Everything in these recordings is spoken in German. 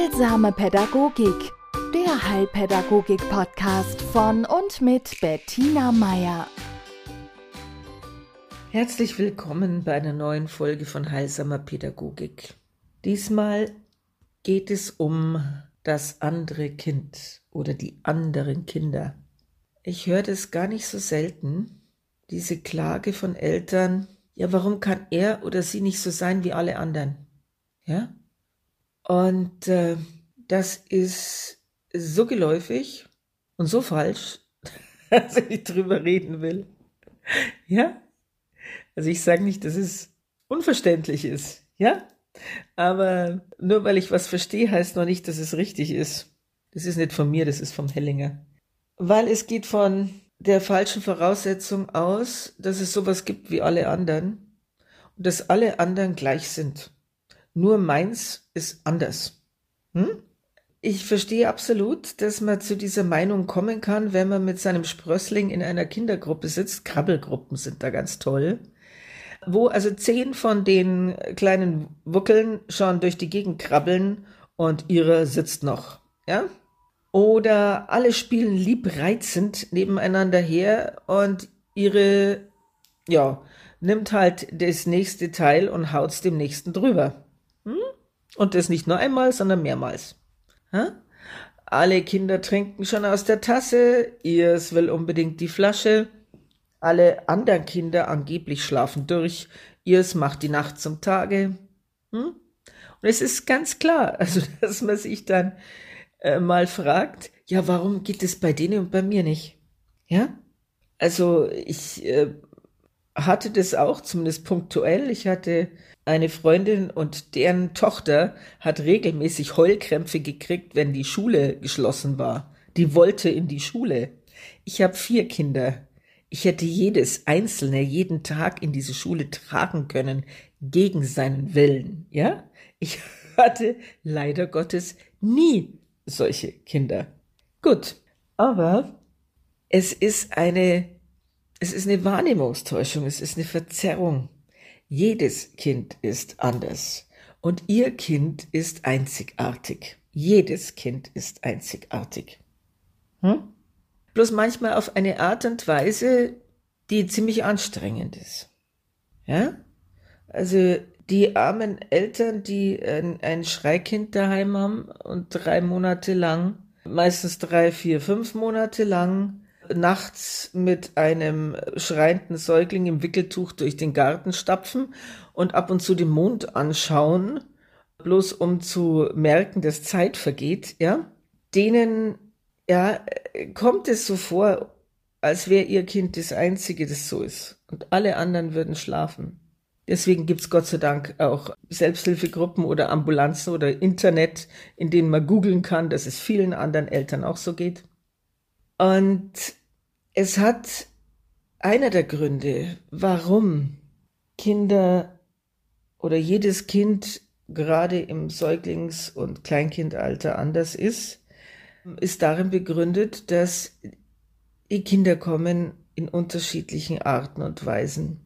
Heilsame Pädagogik, der Heilpädagogik-Podcast von und mit Bettina Meier. Herzlich willkommen bei einer neuen Folge von Heilsamer Pädagogik. Diesmal geht es um das andere Kind oder die anderen Kinder. Ich höre das gar nicht so selten, diese Klage von Eltern, ja, warum kann er oder sie nicht so sein wie alle anderen? Ja? Und äh, das ist so geläufig und so falsch, dass ich nicht drüber reden will. Ja? Also ich sage nicht, dass es unverständlich ist. Ja? Aber nur weil ich was verstehe, heißt noch nicht, dass es richtig ist. Das ist nicht von mir, das ist vom Hellinger. Weil es geht von der falschen Voraussetzung aus, dass es sowas gibt wie alle anderen und dass alle anderen gleich sind. Nur meins ist anders. Hm? Ich verstehe absolut, dass man zu dieser Meinung kommen kann, wenn man mit seinem Sprössling in einer Kindergruppe sitzt. Krabbelgruppen sind da ganz toll. Wo also zehn von den kleinen Wuckeln schon durch die Gegend krabbeln und ihre sitzt noch. Ja? Oder alle spielen liebreizend nebeneinander her und ihre, ja, nimmt halt das nächste Teil und haut's dem nächsten drüber. Hm? Und das nicht nur einmal, sondern mehrmals. Alle Kinder trinken schon aus der Tasse, ihrs will unbedingt die Flasche. Alle anderen Kinder angeblich schlafen durch, ihrs macht die Nacht zum Tage. Hm? Und es ist ganz klar, also dass man sich dann äh, mal fragt, ja, warum geht es bei denen und bei mir nicht? Ja? Also ich äh, hatte das auch, zumindest punktuell. Ich hatte eine Freundin und deren Tochter hat regelmäßig Heulkrämpfe gekriegt, wenn die Schule geschlossen war. Die wollte in die Schule. Ich habe vier Kinder. Ich hätte jedes einzelne jeden Tag in diese Schule tragen können, gegen seinen Willen, ja? Ich hatte leider Gottes nie solche Kinder. Gut, aber es ist eine, es ist eine Wahrnehmungstäuschung, es ist eine Verzerrung. Jedes Kind ist anders und ihr Kind ist einzigartig. Jedes Kind ist einzigartig. Hm? Bloß manchmal auf eine Art und Weise, die ziemlich anstrengend ist. Ja? Also die armen Eltern, die ein, ein Schreikind daheim haben und drei Monate lang, meistens drei, vier, fünf Monate lang, nachts mit einem schreienden Säugling im Wickeltuch durch den Garten stapfen und ab und zu den Mond anschauen, bloß um zu merken, dass Zeit vergeht, ja, denen, ja, kommt es so vor, als wäre ihr Kind das Einzige, das so ist. Und alle anderen würden schlafen. Deswegen gibt's Gott sei Dank auch Selbsthilfegruppen oder Ambulanzen oder Internet, in denen man googeln kann, dass es vielen anderen Eltern auch so geht. Und es hat einer der Gründe, warum Kinder oder jedes Kind gerade im Säuglings- und Kleinkindalter anders ist, ist darin begründet, dass die Kinder kommen in unterschiedlichen Arten und Weisen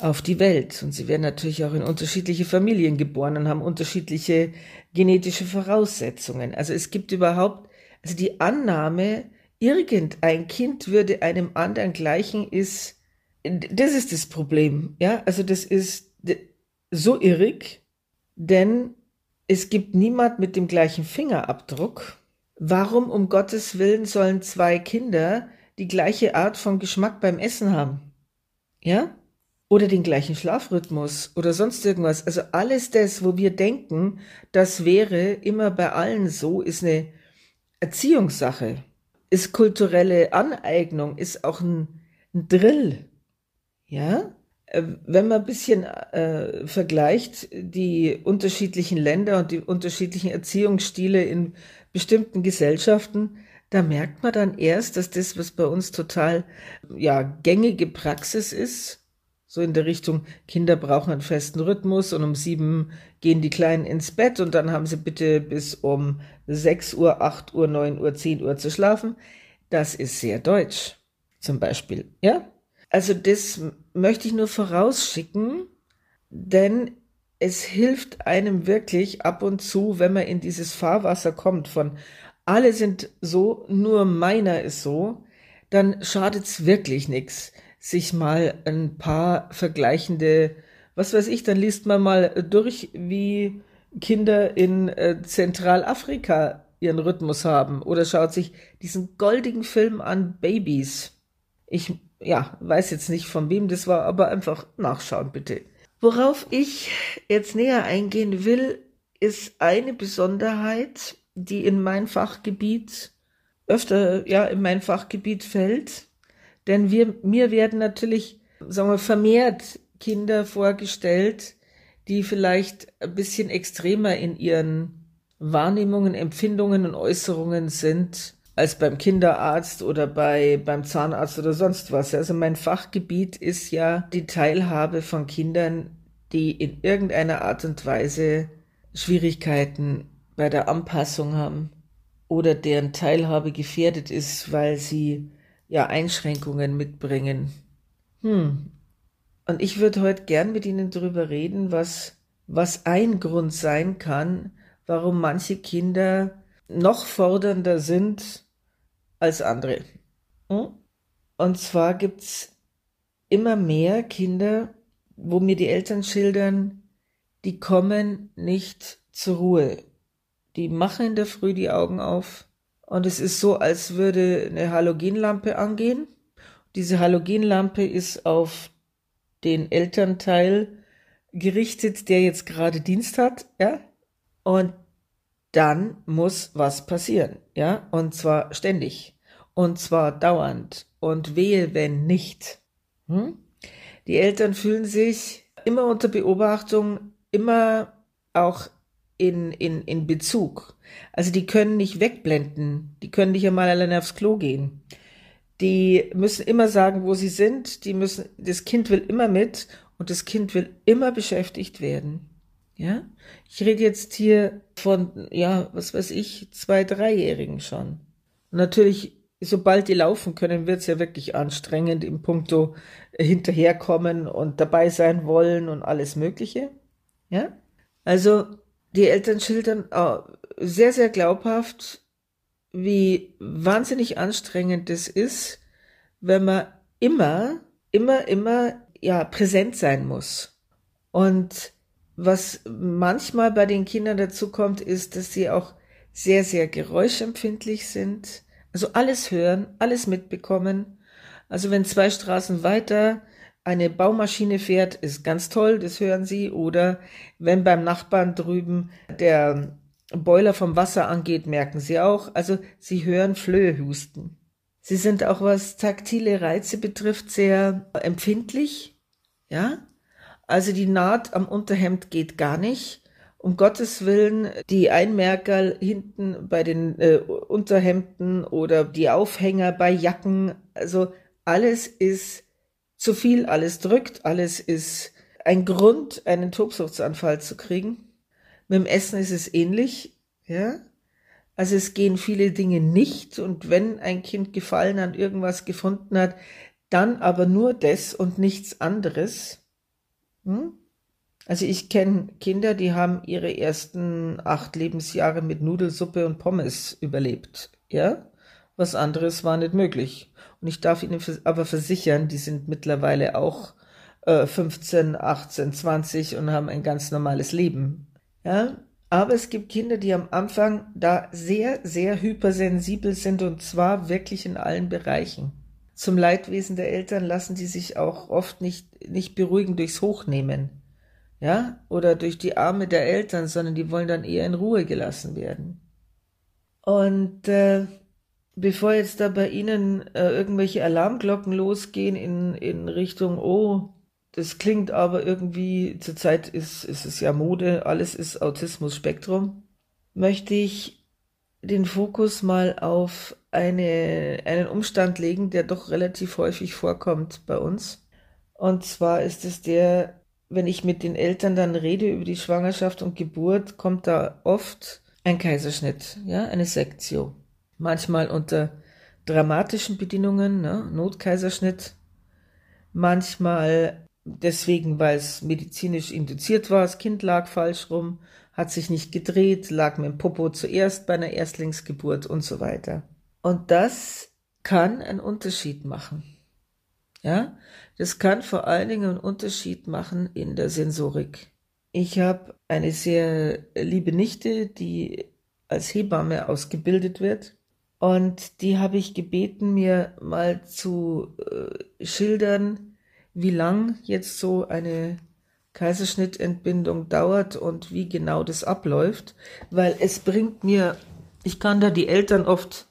auf die Welt. Und sie werden natürlich auch in unterschiedliche Familien geboren und haben unterschiedliche genetische Voraussetzungen. Also es gibt überhaupt, also die Annahme, irgendein Kind würde einem anderen gleichen, ist, das ist das Problem. Ja, also das ist so irrig, denn es gibt niemand mit dem gleichen Fingerabdruck. Warum um Gottes Willen sollen zwei Kinder die gleiche Art von Geschmack beim Essen haben? Ja? oder den gleichen Schlafrhythmus oder sonst irgendwas. Also alles das, wo wir denken, das wäre immer bei allen so, ist eine Erziehungssache, ist kulturelle Aneignung, ist auch ein, ein Drill. Ja? Äh, wenn man ein bisschen äh, vergleicht, die unterschiedlichen Länder und die unterschiedlichen Erziehungsstile in bestimmten Gesellschaften, da merkt man dann erst, dass das, was bei uns total ja gängige Praxis ist, so in der Richtung, Kinder brauchen einen festen Rhythmus und um sieben gehen die Kleinen ins Bett und dann haben sie bitte bis um sechs Uhr, acht Uhr, neun Uhr, zehn Uhr zu schlafen. Das ist sehr deutsch, zum Beispiel. Ja? Also das möchte ich nur vorausschicken, denn es hilft einem wirklich ab und zu, wenn man in dieses Fahrwasser kommt von alle sind so, nur meiner ist so, dann schadet's wirklich nichts, sich mal ein paar vergleichende, was weiß ich, dann liest man mal durch, wie Kinder in äh, Zentralafrika ihren Rhythmus haben oder schaut sich diesen goldigen Film an Babies. Ich ja, weiß jetzt nicht von wem das war, aber einfach nachschauen bitte. Worauf ich jetzt näher eingehen will, ist eine Besonderheit, die in mein Fachgebiet öfter ja in mein Fachgebiet fällt, denn wir mir werden natürlich sagen wir vermehrt Kinder vorgestellt, die vielleicht ein bisschen extremer in ihren Wahrnehmungen, Empfindungen und Äußerungen sind als beim Kinderarzt oder bei, beim Zahnarzt oder sonst was. Also mein Fachgebiet ist ja die Teilhabe von Kindern, die in irgendeiner Art und Weise Schwierigkeiten bei der Anpassung haben oder deren Teilhabe gefährdet ist, weil sie ja Einschränkungen mitbringen. Hm. Und ich würde heute gern mit Ihnen darüber reden, was, was ein Grund sein kann, warum manche Kinder noch fordernder sind als andere. Hm? Und zwar gibt's immer mehr Kinder, wo mir die Eltern schildern, die kommen nicht zur Ruhe. Die machen in der Früh die Augen auf und es ist so, als würde eine Halogenlampe angehen. Diese Halogenlampe ist auf den Elternteil gerichtet, der jetzt gerade Dienst hat, ja. Und dann muss was passieren, ja, und zwar ständig und zwar dauernd und wehe, wenn nicht. Hm? Die Eltern fühlen sich immer unter Beobachtung, immer auch in, in, in Bezug. Also die können nicht wegblenden, die können nicht einmal alleine aufs Klo gehen. Die müssen immer sagen, wo sie sind, die müssen, das Kind will immer mit und das Kind will immer beschäftigt werden. Ja, ich rede jetzt hier von, ja, was weiß ich, zwei, dreijährigen schon. Und natürlich, sobald die laufen können, wird's ja wirklich anstrengend im Punkto hinterherkommen und dabei sein wollen und alles Mögliche. Ja, also die Eltern schildern sehr, sehr glaubhaft, wie wahnsinnig anstrengend es ist, wenn man immer, immer, immer, ja, präsent sein muss. Und was manchmal bei den Kindern dazu kommt, ist, dass sie auch sehr, sehr geräuschempfindlich sind. Also alles hören, alles mitbekommen. Also wenn zwei Straßen weiter eine Baumaschine fährt, ist ganz toll, das hören sie. Oder wenn beim Nachbarn drüben der Boiler vom Wasser angeht, merken sie auch. Also sie hören Flöhe husten. Sie sind auch, was taktile Reize betrifft, sehr empfindlich. Ja, also die Naht am Unterhemd geht gar nicht. Um Gottes Willen, die Einmerker hinten bei den äh, Unterhemden oder die Aufhänger bei Jacken, also alles ist zu viel, alles drückt, alles ist ein Grund, einen Tobsuchtsanfall zu kriegen. Mit dem Essen ist es ähnlich, ja. Also es gehen viele Dinge nicht und wenn ein Kind Gefallen an irgendwas gefunden hat, dann aber nur das und nichts anderes. Hm? Also ich kenne Kinder, die haben ihre ersten acht Lebensjahre mit Nudelsuppe und Pommes überlebt. Ja, was anderes war nicht möglich. Und ich darf Ihnen aber versichern, die sind mittlerweile auch äh, 15, 18, 20 und haben ein ganz normales Leben. Ja, aber es gibt Kinder, die am Anfang da sehr, sehr hypersensibel sind und zwar wirklich in allen Bereichen zum Leidwesen der Eltern lassen die sich auch oft nicht, nicht beruhigen durchs Hochnehmen, ja, oder durch die Arme der Eltern, sondern die wollen dann eher in Ruhe gelassen werden. Und äh, bevor jetzt da bei Ihnen äh, irgendwelche Alarmglocken losgehen in, in Richtung, oh, das klingt aber irgendwie, zurzeit ist, ist es ja Mode, alles ist Autismus-Spektrum, möchte ich den Fokus mal auf eine, einen Umstand legen, der doch relativ häufig vorkommt bei uns. Und zwar ist es der, wenn ich mit den Eltern dann rede über die Schwangerschaft und Geburt, kommt da oft ein Kaiserschnitt, ja, eine Sektio. Manchmal unter dramatischen Bedingungen, ne, Notkaiserschnitt. Manchmal deswegen, weil es medizinisch induziert war, das Kind lag falsch rum, hat sich nicht gedreht, lag mit dem Popo zuerst bei einer Erstlingsgeburt und so weiter. Und das kann einen Unterschied machen. Ja, das kann vor allen Dingen einen Unterschied machen in der Sensorik. Ich habe eine sehr liebe Nichte, die als Hebamme ausgebildet wird. Und die habe ich gebeten, mir mal zu äh, schildern, wie lang jetzt so eine Kaiserschnittentbindung dauert und wie genau das abläuft, weil es bringt mir, ich kann da die Eltern oft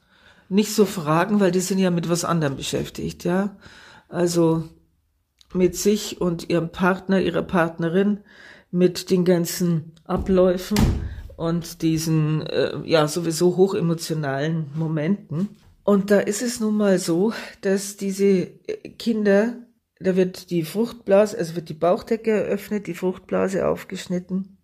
nicht so fragen, weil die sind ja mit was anderem beschäftigt, ja. Also mit sich und ihrem Partner, ihrer Partnerin, mit den ganzen Abläufen und diesen äh, ja sowieso hochemotionalen Momenten. Und da ist es nun mal so, dass diese Kinder, da wird die Fruchtblase, also wird die Bauchdecke eröffnet, die Fruchtblase aufgeschnitten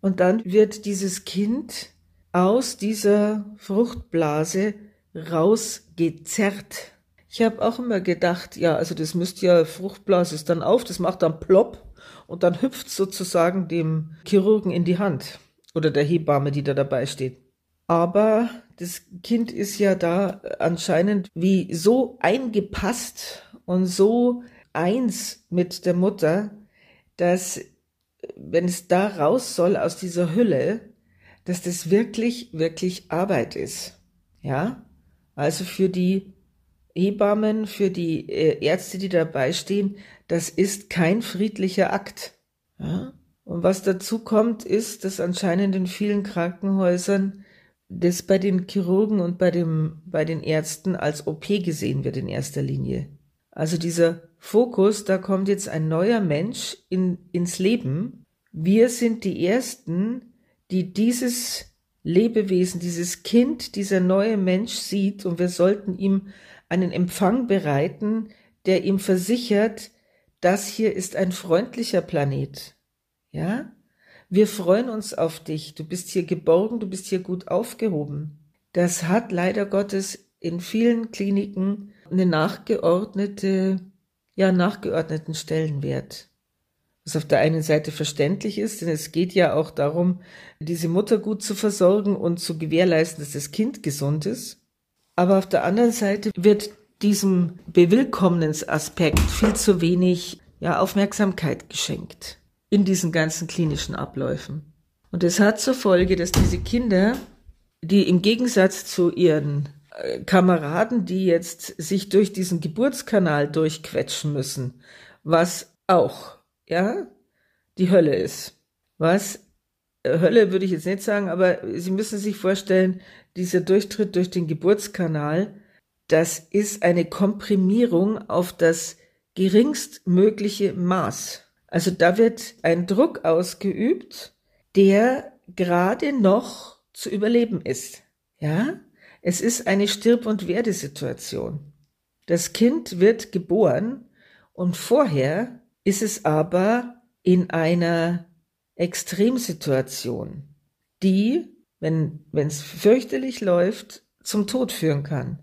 und dann wird dieses Kind aus dieser Fruchtblase rausgezerrt. Ich habe auch immer gedacht, ja, also das müsste ja Fruchtblase ist dann auf, das macht dann plopp und dann hüpft sozusagen dem Chirurgen in die Hand oder der Hebamme, die da dabei steht. Aber das Kind ist ja da anscheinend wie so eingepasst und so eins mit der Mutter, dass wenn es da raus soll aus dieser Hülle, dass das wirklich, wirklich Arbeit ist. Ja? Also für die Hebammen, für die äh, Ärzte, die dabei stehen, das ist kein friedlicher Akt. Ja? Und was dazu kommt, ist, dass anscheinend in vielen Krankenhäusern das bei den Chirurgen und bei, dem, bei den Ärzten als OP gesehen wird in erster Linie. Also dieser Fokus, da kommt jetzt ein neuer Mensch in, ins Leben. Wir sind die Ersten, die dieses Lebewesen, dieses Kind, dieser neue Mensch sieht und wir sollten ihm einen Empfang bereiten, der ihm versichert, das hier ist ein freundlicher Planet. Ja? Wir freuen uns auf dich. Du bist hier geborgen, du bist hier gut aufgehoben. Das hat leider Gottes in vielen Kliniken eine nachgeordnete, ja, nachgeordneten Stellenwert. Was auf der einen Seite verständlich ist, denn es geht ja auch darum, diese Mutter gut zu versorgen und zu gewährleisten, dass das Kind gesund ist. Aber auf der anderen Seite wird diesem Bewillkommnensaspekt viel zu wenig ja, Aufmerksamkeit geschenkt in diesen ganzen klinischen Abläufen. Und es hat zur Folge, dass diese Kinder, die im Gegensatz zu ihren äh, Kameraden, die jetzt sich durch diesen Geburtskanal durchquetschen müssen, was auch, ja, die Hölle ist. Was äh, Hölle würde ich jetzt nicht sagen, aber Sie müssen sich vorstellen, dieser Durchtritt durch den Geburtskanal, das ist eine Komprimierung auf das geringstmögliche Maß. Also da wird ein Druck ausgeübt, der gerade noch zu überleben ist. Ja? Es ist eine Stirb- und Werdesituation. Das Kind wird geboren und vorher ist es aber in einer Extremsituation, die, wenn es fürchterlich läuft, zum Tod führen kann.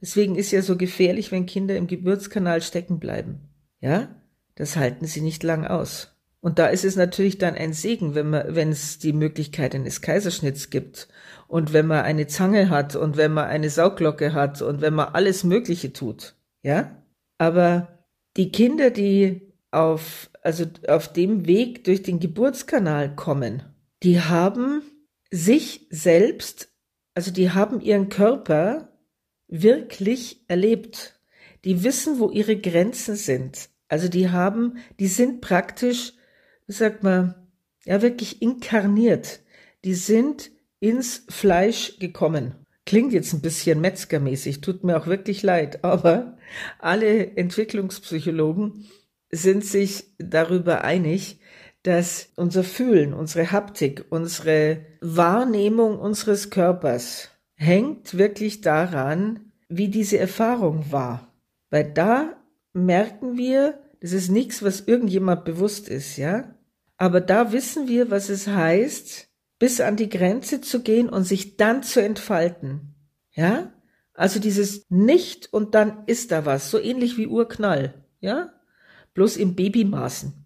Deswegen ist ja so gefährlich, wenn Kinder im Geburtskanal stecken bleiben. Ja? Das halten sie nicht lang aus. Und da ist es natürlich dann ein Segen, wenn man, wenn es die Möglichkeit eines Kaiserschnitts gibt und wenn man eine Zange hat und wenn man eine Sauglocke hat und wenn man alles Mögliche tut. Ja? Aber die Kinder, die auf, also auf dem Weg durch den Geburtskanal kommen, die haben sich selbst, also die haben ihren Körper wirklich erlebt. Die wissen, wo ihre Grenzen sind. Also die haben, die sind praktisch, wie sagt man, ja wirklich inkarniert. Die sind ins Fleisch gekommen. Klingt jetzt ein bisschen metzgermäßig, tut mir auch wirklich leid, aber alle Entwicklungspsychologen sind sich darüber einig, dass unser Fühlen, unsere Haptik, unsere Wahrnehmung unseres Körpers hängt wirklich daran, wie diese Erfahrung war. Weil da merken wir, das ist nichts, was irgendjemand bewusst ist, ja. Aber da wissen wir, was es heißt, bis an die Grenze zu gehen und sich dann zu entfalten. Ja? Also dieses Nicht und dann ist da was, so ähnlich wie Urknall, ja? bloß im Babymaßen.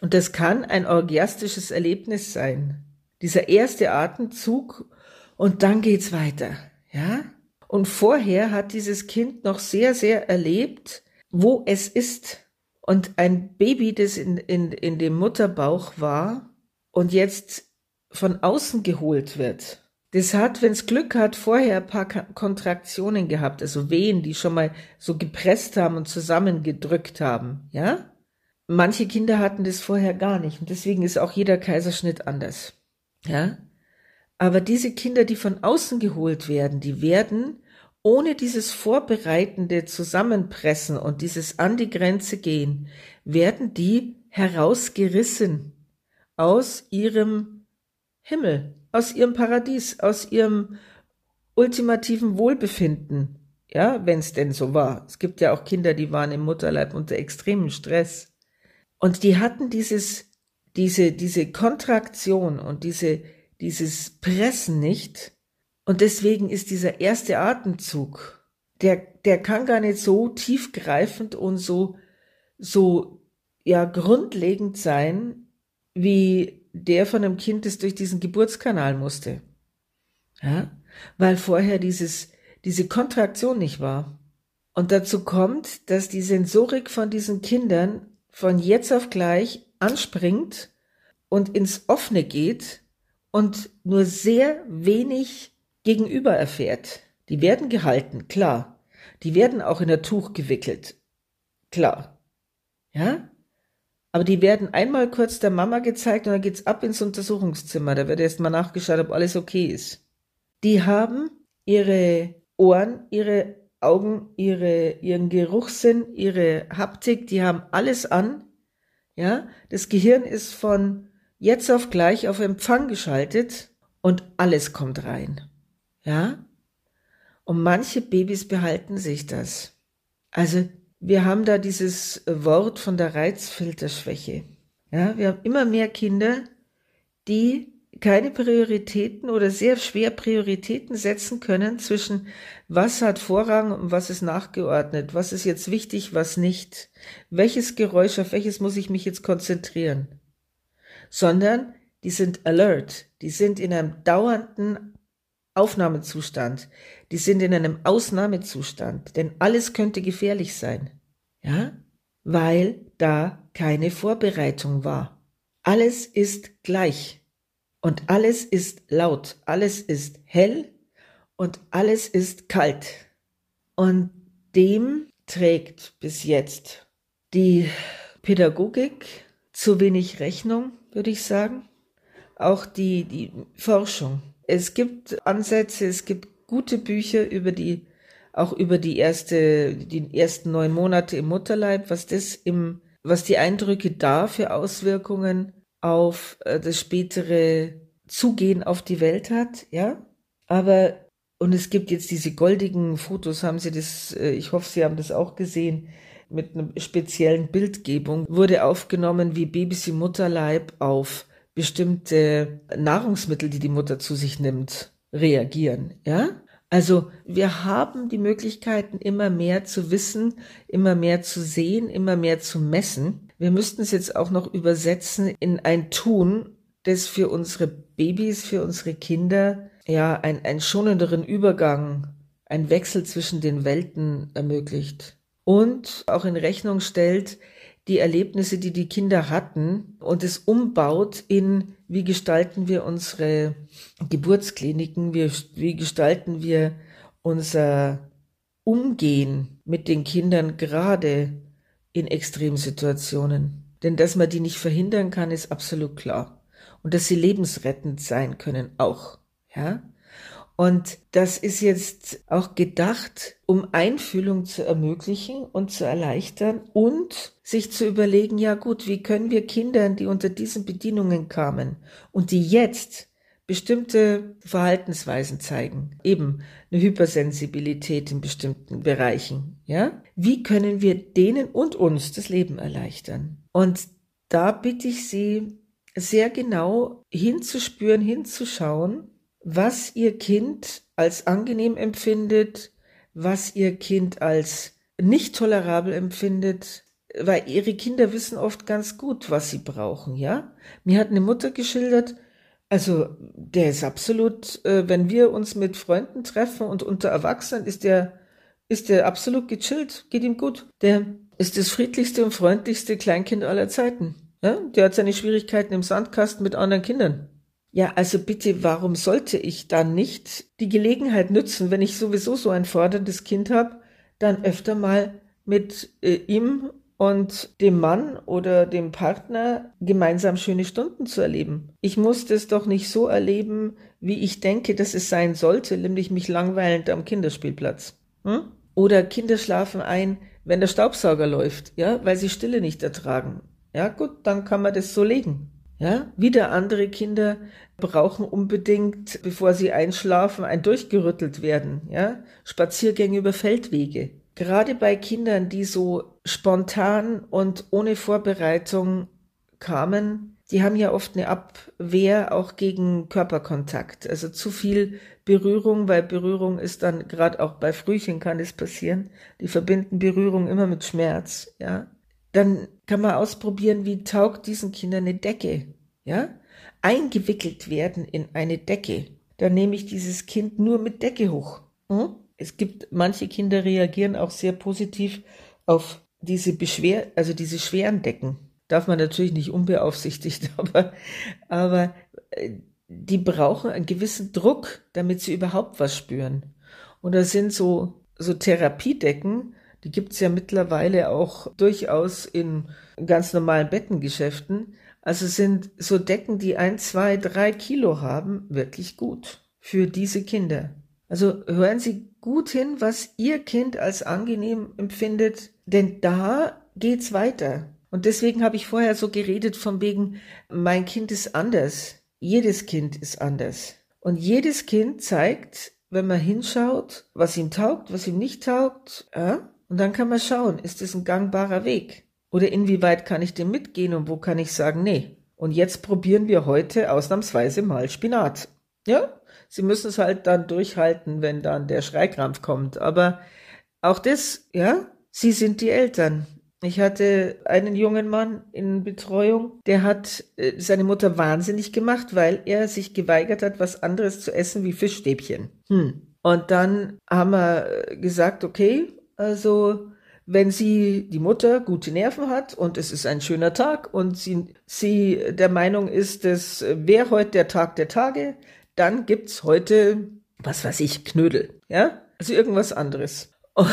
Und das kann ein orgiastisches Erlebnis sein. Dieser erste Atemzug und dann geht's weiter, ja? Und vorher hat dieses Kind noch sehr, sehr erlebt, wo es ist. Und ein Baby, das in, in, in dem Mutterbauch war und jetzt von außen geholt wird, das hat, wenn es Glück hat, vorher ein paar Kontraktionen gehabt, also Wehen, die schon mal so gepresst haben und zusammengedrückt haben, ja? Manche Kinder hatten das vorher gar nicht und deswegen ist auch jeder Kaiserschnitt anders, ja? Aber diese Kinder, die von außen geholt werden, die werden ohne dieses vorbereitende Zusammenpressen und dieses an die Grenze gehen, werden die herausgerissen aus ihrem Himmel, aus ihrem Paradies, aus ihrem ultimativen Wohlbefinden. Ja, wenn es denn so war. Es gibt ja auch Kinder, die waren im Mutterleib unter extremem Stress. Und die hatten dieses, diese, diese Kontraktion und diese, dieses Pressen nicht, und deswegen ist dieser erste Atemzug, der, der kann gar nicht so tiefgreifend und so, so, ja, grundlegend sein, wie der von einem Kind, das durch diesen Geburtskanal musste. Ja, weil vorher dieses, diese Kontraktion nicht war. Und dazu kommt, dass die Sensorik von diesen Kindern von jetzt auf gleich anspringt und ins Offene geht und nur sehr wenig gegenüber erfährt. Die werden gehalten, klar. Die werden auch in ein Tuch gewickelt, klar. Ja? Aber die werden einmal kurz der Mama gezeigt und dann geht's ab ins Untersuchungszimmer. Da wird erst mal nachgeschaut, ob alles okay ist. Die haben ihre Ohren, ihre Augen, ihre, ihren Geruchssinn, ihre Haptik, die haben alles an. Ja, das Gehirn ist von jetzt auf gleich auf Empfang geschaltet und alles kommt rein. Ja? Und manche Babys behalten sich das. Also wir haben da dieses Wort von der Reizfilterschwäche. Ja, wir haben immer mehr Kinder, die keine Prioritäten oder sehr schwer Prioritäten setzen können zwischen was hat Vorrang und was ist nachgeordnet, was ist jetzt wichtig, was nicht, welches Geräusch, auf welches muss ich mich jetzt konzentrieren, sondern die sind alert, die sind in einem dauernden Aufnahmezustand. Die sind in einem Ausnahmezustand, denn alles könnte gefährlich sein. Ja? Weil da keine Vorbereitung war. Alles ist gleich. Und alles ist laut. Alles ist hell und alles ist kalt. Und dem trägt bis jetzt die Pädagogik zu wenig Rechnung, würde ich sagen. Auch die, die Forschung es gibt Ansätze, es gibt gute Bücher über die, auch über die erste, die ersten neun Monate im Mutterleib, was das im, was die Eindrücke da für Auswirkungen auf äh, das spätere Zugehen auf die Welt hat, ja. Aber, und es gibt jetzt diese goldigen Fotos, haben Sie das, äh, ich hoffe, Sie haben das auch gesehen, mit einer speziellen Bildgebung, wurde aufgenommen, wie Babys im Mutterleib auf bestimmte Nahrungsmittel, die die Mutter zu sich nimmt, reagieren, ja? Also wir haben die Möglichkeiten, immer mehr zu wissen, immer mehr zu sehen, immer mehr zu messen. Wir müssten es jetzt auch noch übersetzen in ein Tun, das für unsere Babys, für unsere Kinder ja ein, einen schonenderen Übergang, ein Wechsel zwischen den Welten ermöglicht und auch in Rechnung stellt, die Erlebnisse, die die Kinder hatten und es umbaut in, wie gestalten wir unsere Geburtskliniken, wie, wie gestalten wir unser Umgehen mit den Kindern gerade in Extremsituationen. Denn dass man die nicht verhindern kann, ist absolut klar. Und dass sie lebensrettend sein können auch. Ja? Und das ist jetzt auch gedacht, um Einfühlung zu ermöglichen und zu erleichtern und sich zu überlegen, ja gut, wie können wir Kindern, die unter diesen Bedienungen kamen und die jetzt bestimmte Verhaltensweisen zeigen, eben eine Hypersensibilität in bestimmten Bereichen, ja? Wie können wir denen und uns das Leben erleichtern? Und da bitte ich Sie, sehr genau hinzuspüren, hinzuschauen, was Ihr Kind als angenehm empfindet, was Ihr Kind als nicht tolerabel empfindet, weil ihre Kinder wissen oft ganz gut, was sie brauchen, ja. Mir hat eine Mutter geschildert, also der ist absolut, äh, wenn wir uns mit Freunden treffen und unter Erwachsenen ist der, ist der absolut gechillt, geht ihm gut. Der ist das friedlichste und freundlichste Kleinkind aller Zeiten. Ja? Der hat seine Schwierigkeiten im Sandkasten mit anderen Kindern. Ja, also bitte, warum sollte ich dann nicht die Gelegenheit nützen, wenn ich sowieso so ein forderndes Kind habe, dann öfter mal mit äh, ihm und dem Mann oder dem Partner gemeinsam schöne Stunden zu erleben. Ich muss das doch nicht so erleben, wie ich denke, dass es sein sollte, nämlich mich langweilend am Kinderspielplatz. Hm? Oder Kinder schlafen ein, wenn der Staubsauger läuft, ja, weil sie Stille nicht ertragen. Ja, gut, dann kann man das so legen. Ja, wieder andere Kinder brauchen unbedingt, bevor sie einschlafen, ein durchgerüttelt werden. Ja, Spaziergänge über Feldwege. Gerade bei Kindern, die so spontan und ohne Vorbereitung kamen, die haben ja oft eine Abwehr auch gegen Körperkontakt. Also zu viel Berührung, weil Berührung ist dann gerade auch bei Frühchen kann es passieren. Die verbinden Berührung immer mit Schmerz, ja. Dann kann man ausprobieren, wie taugt diesen Kindern eine Decke, ja. Eingewickelt werden in eine Decke. Dann nehme ich dieses Kind nur mit Decke hoch. Hm? Es gibt, manche Kinder reagieren auch sehr positiv auf diese Beschwer, also diese schweren Decken. Darf man natürlich nicht unbeaufsichtigt, aber, aber äh, die brauchen einen gewissen Druck, damit sie überhaupt was spüren. Und da sind so, so Therapiedecken, die gibt's ja mittlerweile auch durchaus in ganz normalen Bettengeschäften. Also sind so Decken, die ein, zwei, drei Kilo haben, wirklich gut für diese Kinder. Also hören Sie gut hin, was Ihr Kind als angenehm empfindet, denn da geht's weiter. Und deswegen habe ich vorher so geredet von wegen, mein Kind ist anders. Jedes Kind ist anders. Und jedes Kind zeigt, wenn man hinschaut, was ihm taugt, was ihm nicht taugt. Ja? Und dann kann man schauen, ist es ein gangbarer Weg? Oder inwieweit kann ich dem mitgehen und wo kann ich sagen, nee. Und jetzt probieren wir heute ausnahmsweise mal Spinat. Ja? Sie müssen es halt dann durchhalten, wenn dann der Schreikrampf kommt. Aber auch das, ja, Sie sind die Eltern. Ich hatte einen jungen Mann in Betreuung, der hat äh, seine Mutter wahnsinnig gemacht, weil er sich geweigert hat, was anderes zu essen wie Fischstäbchen. Hm. Und dann haben wir äh, gesagt, okay, also wenn sie, die Mutter, gute Nerven hat und es ist ein schöner Tag und sie, sie der Meinung ist, es wäre heute der Tag der Tage, dann gibt's heute, was weiß ich, Knödel, ja? Also irgendwas anderes. Und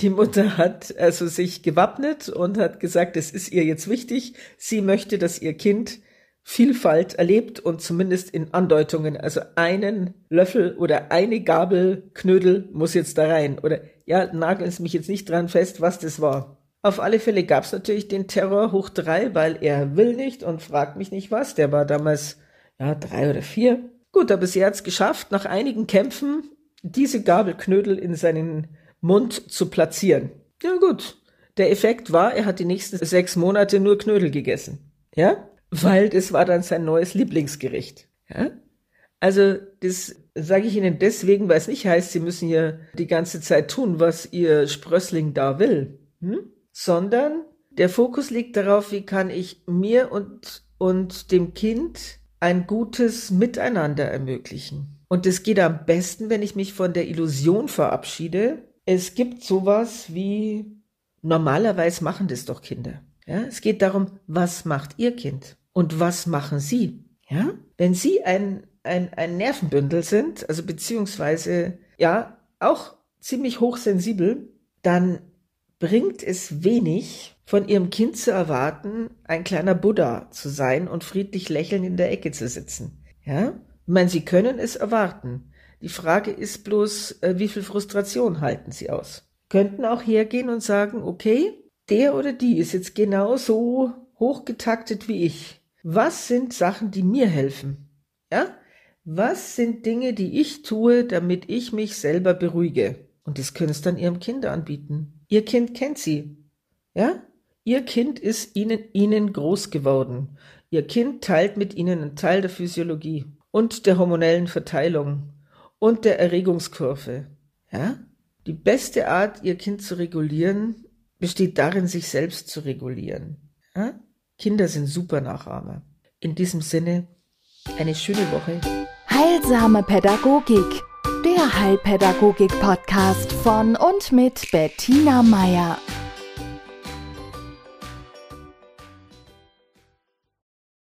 die Mutter hat also sich gewappnet und hat gesagt, es ist ihr jetzt wichtig. Sie möchte, dass ihr Kind Vielfalt erlebt und zumindest in Andeutungen, also einen Löffel oder eine Gabel Knödel muss jetzt da rein. Oder ja, nageln Sie mich jetzt nicht dran fest, was das war. Auf alle Fälle gab es natürlich den Terror hoch drei, weil er will nicht und fragt mich nicht was. Der war damals ja drei oder vier. Gut, aber sie hat es geschafft, nach einigen Kämpfen diese Gabelknödel in seinen Mund zu platzieren. Ja gut. Der Effekt war, er hat die nächsten sechs Monate nur Knödel gegessen. Ja? Weil das war dann sein neues Lieblingsgericht. Ja? Also das sage ich Ihnen deswegen, weil es nicht heißt, Sie müssen hier die ganze Zeit tun, was Ihr Sprössling da will, hm? sondern der Fokus liegt darauf, wie kann ich mir und, und dem Kind ein gutes Miteinander ermöglichen. Und das geht am besten, wenn ich mich von der Illusion verabschiede, es gibt sowas wie, normalerweise machen das doch Kinder. Ja, es geht darum, was macht Ihr Kind und was machen Sie? Ja, wenn Sie ein, ein, ein Nervenbündel sind, also beziehungsweise, ja, auch ziemlich hochsensibel, dann bringt es wenig, von Ihrem Kind zu erwarten, ein kleiner Buddha zu sein und friedlich lächelnd in der Ecke zu sitzen. Ja, ich meine, Sie können es erwarten. Die Frage ist bloß, äh, wie viel Frustration halten Sie aus? Könnten auch hergehen und sagen, okay, der oder die ist jetzt genauso hochgetaktet wie ich. Was sind Sachen, die mir helfen? Ja? Was sind Dinge, die ich tue, damit ich mich selber beruhige? Und das können es dann Ihrem Kind anbieten. Ihr Kind kennt Sie. Ja? Ihr Kind ist Ihnen, Ihnen groß geworden. Ihr Kind teilt mit Ihnen einen Teil der Physiologie und der hormonellen Verteilung und der Erregungskurve. Ja? Die beste Art, ihr Kind zu regulieren, besteht darin, sich selbst zu regulieren. Ja? Kinder sind super Nachahmer. In diesem Sinne, eine schöne Woche. Heilsame Pädagogik, der Heilpädagogik-Podcast von und mit Bettina Meier.